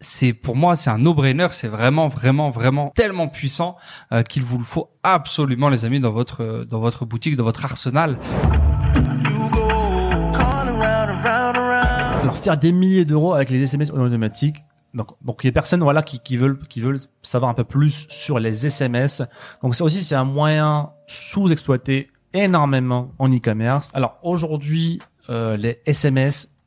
C'est pour moi c'est un no-brainer, c'est vraiment vraiment vraiment tellement puissant euh, qu'il vous le faut absolument les amis dans votre euh, dans votre boutique, dans votre arsenal. Alors faire des milliers d'euros avec les SMS automatiques. Donc, donc des personnes voilà qui, qui veulent qui veulent savoir un peu plus sur les SMS. Donc ça aussi c'est un moyen sous-exploité énormément en e-commerce. Alors aujourd'hui euh, les SMS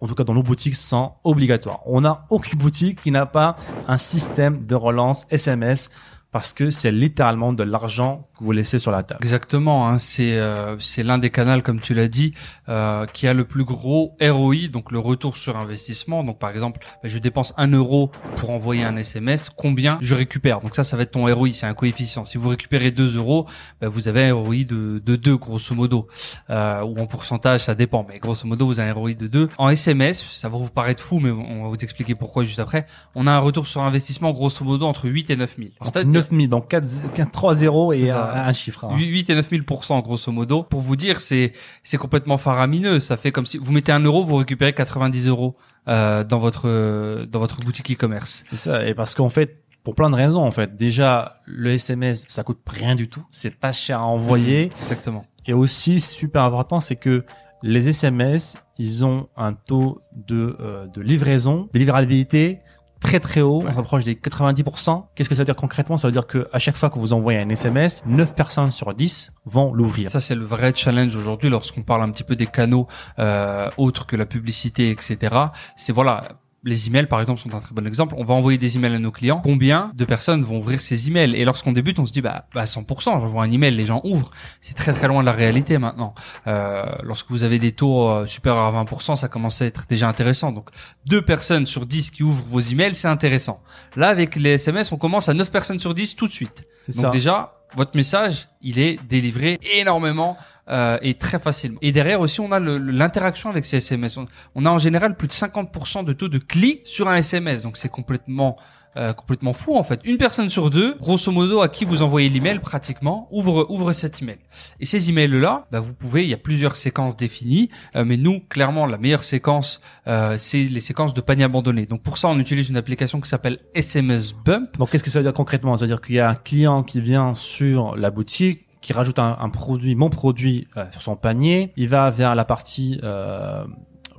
en tout cas dans nos boutiques sont obligatoires. On n'a aucune boutique qui n'a pas un système de relance SMS parce que c'est littéralement de l'argent que vous laissez sur la table. Exactement, hein, c'est euh, c'est l'un des canaux comme tu l'as dit euh, qui a le plus gros ROI, donc le retour sur investissement. Donc par exemple, bah, je dépense un euro pour envoyer un SMS, combien je récupère? Donc ça, ça va être ton ROI, c'est un coefficient. Si vous récupérez 2 euros, bah, vous avez un ROI de, de 2 grosso modo, euh, ou en pourcentage, ça dépend, mais grosso modo vous avez un ROI de 2. En SMS, ça va vous paraître fou, mais on va vous expliquer pourquoi juste après. On a un retour sur investissement grosso modo entre 8 et 9 000. Alors, c'est-à-dire- 9000 donc 4, 4 3 zéros et C'est un, chiffre. hein. 8 et 9 000 grosso modo. Pour vous dire, c'est c'est complètement faramineux. Ça fait comme si vous mettez un euro, vous récupérez 90 euros euh, dans votre dans votre boutique e-commerce. C'est ça. Et parce qu'en fait, pour plein de raisons, en fait, déjà, le SMS, ça coûte rien du tout. C'est pas cher à envoyer. Exactement. Et aussi, super important, c'est que les SMS, ils ont un taux de, euh, de livraison, de livrabilité très très haut. On s'approche des 90%. Qu'est-ce que ça veut dire concrètement? Ça veut dire que à chaque fois que vous envoyez un SMS, 9 personnes sur 10 vont l'ouvrir. Ça c'est le vrai challenge aujourd'hui lorsqu'on parle un petit peu des canaux euh, autres que la publicité, etc. C'est voilà. Les emails, par exemple, sont un très bon exemple. On va envoyer des emails à nos clients. Combien de personnes vont ouvrir ces emails? Et lorsqu'on débute, on se dit, bah, bah 100%, j'envoie un email, les gens ouvrent. C'est très très loin de la réalité maintenant. Euh, lorsque vous avez des taux euh, supérieurs à 20%, ça commence à être déjà intéressant. Donc, deux personnes sur 10 qui ouvrent vos emails, c'est intéressant. Là, avec les SMS, on commence à 9 personnes sur 10 tout de suite. C'est Donc ça. déjà, votre message, il est délivré énormément euh, et très facilement. Et derrière aussi, on a l'interaction avec ces SMS. On, a en général plus de 50% de taux de clics sur un SMS. Donc c'est complètement euh, complètement fou en fait. Une personne sur deux, grosso modo, à qui vous envoyez l'email pratiquement, ouvre ouvre cet email. Et ces emails là, bah, vous pouvez, il y a plusieurs séquences définies, euh, mais nous clairement la meilleure séquence, euh, c'est les séquences de panier abandonné. Donc pour ça, on utilise une application qui s'appelle SMS Bump. Donc, qu'est-ce que ça veut dire concrètement? Ça veut dire qu'il y a un client qui vient sur la boutique, qui rajoute un, produit, mon produit, euh, sur son panier. Il va vers la partie euh,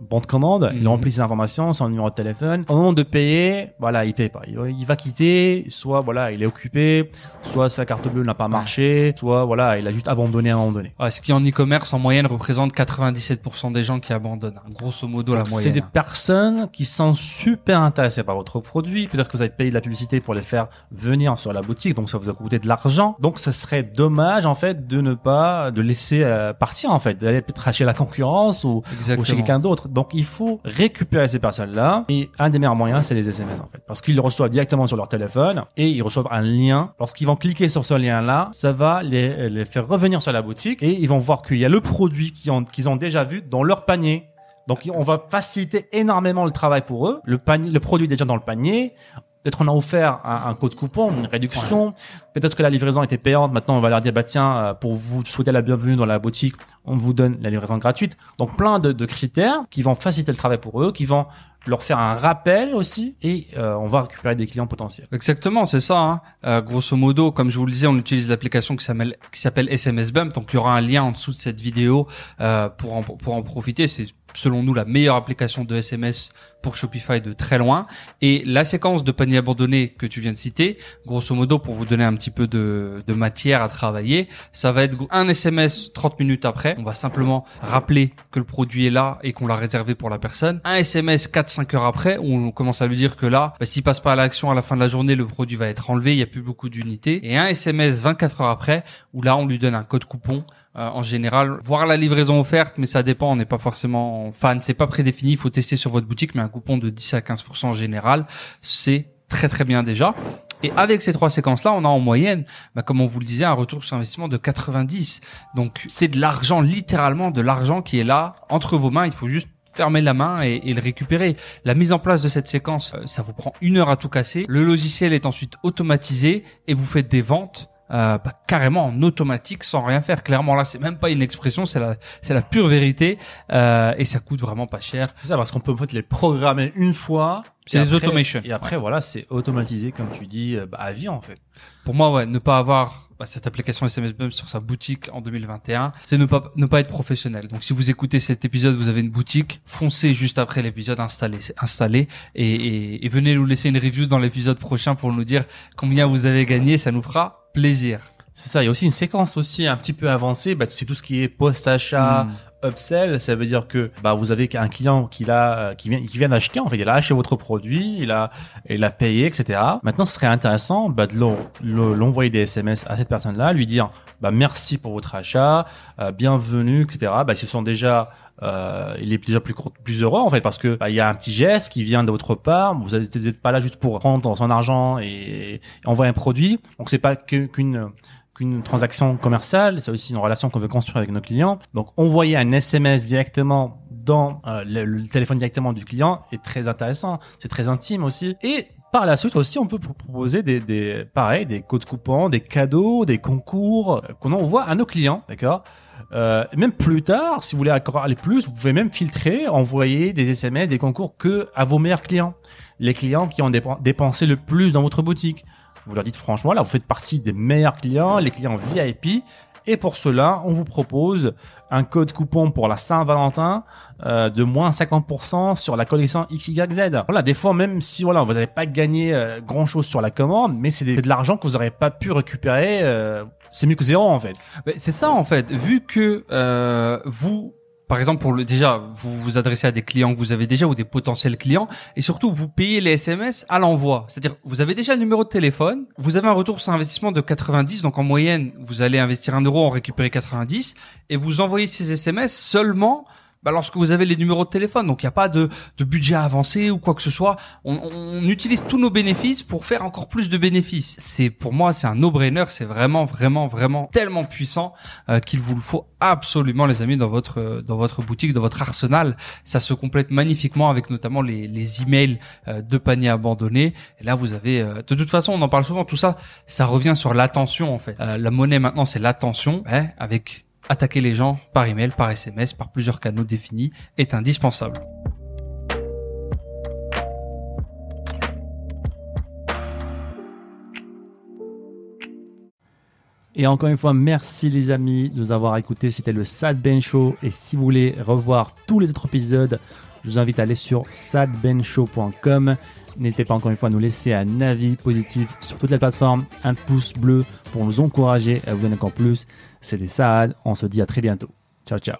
bon de commande. Il Mhm. remplit ses informations, son numéro de téléphone. Au moment de payer, voilà, il paye pas. Il, il va quitter. Soit voilà, il est occupé. Soit sa carte bleue n'a pas marché. Soit voilà, il a juste abandonné à un moment donné. Ouais, ce qui en e-commerce en moyenne représente 97% des gens qui abandonnent. hein. Grosso modo la Donc, C'est moyenne. des personnes qui sont super intéressées par votre produit. Peut-être que vous avez payé de la publicité pour les faire venir sur la boutique, donc ça vous a coûté de l'argent. Donc, ça serait dommage en fait de ne pas de laisser euh, partir en fait, d'aller peut-être chez la concurrence ou, ou chez quelqu'un d'autre. Donc, il faut récupérer ces personnes-là. Et un des meilleurs moyens, c'est les SMS en fait, parce qu'ils le reçoivent directement sur leur téléphone et ils reçoivent un lien. Lorsqu'ils vont cliquer sur ce lien-là, ça va les, faire revenir sur la boutique et ils vont voir qu'il y a le produit qu'ils ont, déjà vu dans leur panier. Donc, on va faciliter énormément le travail pour eux. Le le produit est déjà dans le panier. Peut-être on a offert un, un code coupon, une réduction. Peut-être que la livraison était payante. Maintenant, on va leur dire, bah tiens, euh, pour vous souhaiter la bienvenue dans la boutique, on vous donne la livraison gratuite. Donc, plein de, de critères qui vont faciliter le travail pour eux, qui vont leur faire un rappel aussi, et euh, on va récupérer des clients potentiels. Exactement, c'est ça. Hein. Euh, grosso modo, comme je vous le disais, on utilise l'application qui s'appelle qui s'appelle SMS Bump. Donc il y aura un lien en dessous de cette vidéo euh, pour en pour en profiter. C'est selon nous la meilleure application de SMS pour Shopify de très loin. Et la séquence de panier abandonné que tu viens de citer, grosso modo, pour vous donner un petit peu de, de matière à travailler, ça va être un SMS 30 minutes après. On va simplement rappeler que le produit est là et qu'on l'a réservé pour la personne. Un SMS 4-5 heures après où on commence à lui dire que là, bah, s'il passe pas à l'action à la fin de la journée, le produit va être enlevé, il y a plus beaucoup d'unités. Et un SMS 24 heures après où là, on lui donne un code coupon euh, en général, voir la livraison offerte, mais ça dépend, on n'est pas forcément fan, c'est pas prédéfini, il faut tester sur votre boutique, mais un coupon de 10 à 15% en général, c'est très très bien déjà. Et avec ces trois séquences-là, on a en moyenne, bah, comme on vous le disait, un retour sur investissement de 90. Donc c'est de l'argent, littéralement de l'argent qui est là entre vos mains. Il faut juste fermer la main et, et le récupérer. La mise en place de cette séquence, euh, ça vous prend une heure à tout casser. Le logiciel est ensuite automatisé et vous faites des ventes euh, bah, carrément en automatique sans rien faire. Clairement là, c'est même pas une expression, c'est la c'est la pure vérité euh, et ça coûte vraiment pas cher. C'est ça, parce qu'on peut en fait les programmer une fois. C'est les automations. Et après, voilà, c'est automatisé, comme tu dis, euh, bah, à vie, en fait. Pour moi, ouais, ne pas avoir bah, cette application SMS Bump sur sa boutique en 2021, c'est ne pas ne pas être professionnel. Donc si vous écoutez cet épisode, vous avez une boutique, foncez juste après l'épisode, installez installez et, et, et venez nous laisser une review dans l'épisode prochain pour nous dire combien vous avez gagné, ça nous fera plaisir. C'est ça. Il y a aussi une séquence aussi un petit peu avancée. Bah, c'est tout ce qui est post-achat, Mm. Upsell. Ça veut dire que, bah, vous avez un client qui l'a, euh, qui vient, qui vient d'acheter. En fait, il a acheté votre produit, il a, il a payé, etc. Maintenant, ce serait intéressant, bah, de l'en- le- l'envoyer des SMS à cette personne-là, lui dire, bah, merci pour votre achat, euh, bienvenue, etc. Bah, ils se sont déjà, euh, il est déjà plus, plus heureux en fait parce que bah, il y a un petit geste qui vient de votre part. Vous n'êtes pas là juste pour prendre son argent et, envoyer un produit. Donc c'est pas qu'une qu'une transaction commerciale, c'est aussi une relation qu'on veut construire avec nos clients. Donc envoyer un SMS directement dans euh, le, téléphone directement du client est très intéressant. C'est très intime aussi. Et par la suite aussi, on peut pro- proposer des, des pareil, des codes coupons, des cadeaux, des concours euh, qu'on envoie à nos clients, d'accord? Euh, même plus tard, si vous voulez encore aller plus, vous pouvez même filtrer, envoyer des SMS, des concours que à vos meilleurs clients, les clients qui ont dépen- dépensé le plus dans votre boutique. Vous leur dites franchement, là, vous faites partie des meilleurs clients, les clients VIP. Et pour cela, on vous propose un code coupon pour la Saint-Valentin euh, de moins 50% sur la collection XYZ. Voilà, des fois, même si voilà, vous n'avez pas gagné euh, grand-chose sur la commande, mais c'est de l'argent que vous n'aurez pas pu récupérer. euh, c'est mieux que zéro en fait. C'est ça en fait. Vu que euh, vous, par exemple, pour le déjà, vous vous adressez à des clients que vous avez déjà ou des potentiels clients, et surtout vous payez les SMS à l'envoi. C'est-à-dire, vous avez déjà le numéro de téléphone, vous avez un retour sur investissement de 90, donc en moyenne, vous allez investir un euro en récupérer 90, et vous envoyez ces SMS seulement. Bah, lorsque vous avez les numéros de téléphone, donc il n'y a pas de, de budget avancé ou quoi que ce soit, on, on utilise tous nos bénéfices pour faire encore plus de bénéfices. C'est pour moi c'est un no-brainer, c'est vraiment vraiment vraiment tellement puissant euh, qu'il vous le faut absolument les amis dans votre dans votre boutique, dans votre arsenal. Ça se complète magnifiquement avec notamment les les emails euh, de panier abandonné. Et là vous avez euh, de toute façon on en parle souvent tout ça, ça revient sur l'attention en fait. Euh, la monnaie maintenant c'est l'attention, hein, avec attaquer les gens par email, par SMS, par plusieurs canaux définis est indispensable. Et encore une fois, merci les amis de nous avoir écoutés. C'était le Sad Ben Show. Et si vous voulez revoir tous les autres épisodes, je vous invite à aller sur sadbenshow.com. N'hésitez pas encore une fois à nous laisser un avis positif sur toutes les plateformes, un pouce bleu pour nous encourager à vous donner encore plus. C'était Saad. On se dit à très bientôt. Ciao, ciao.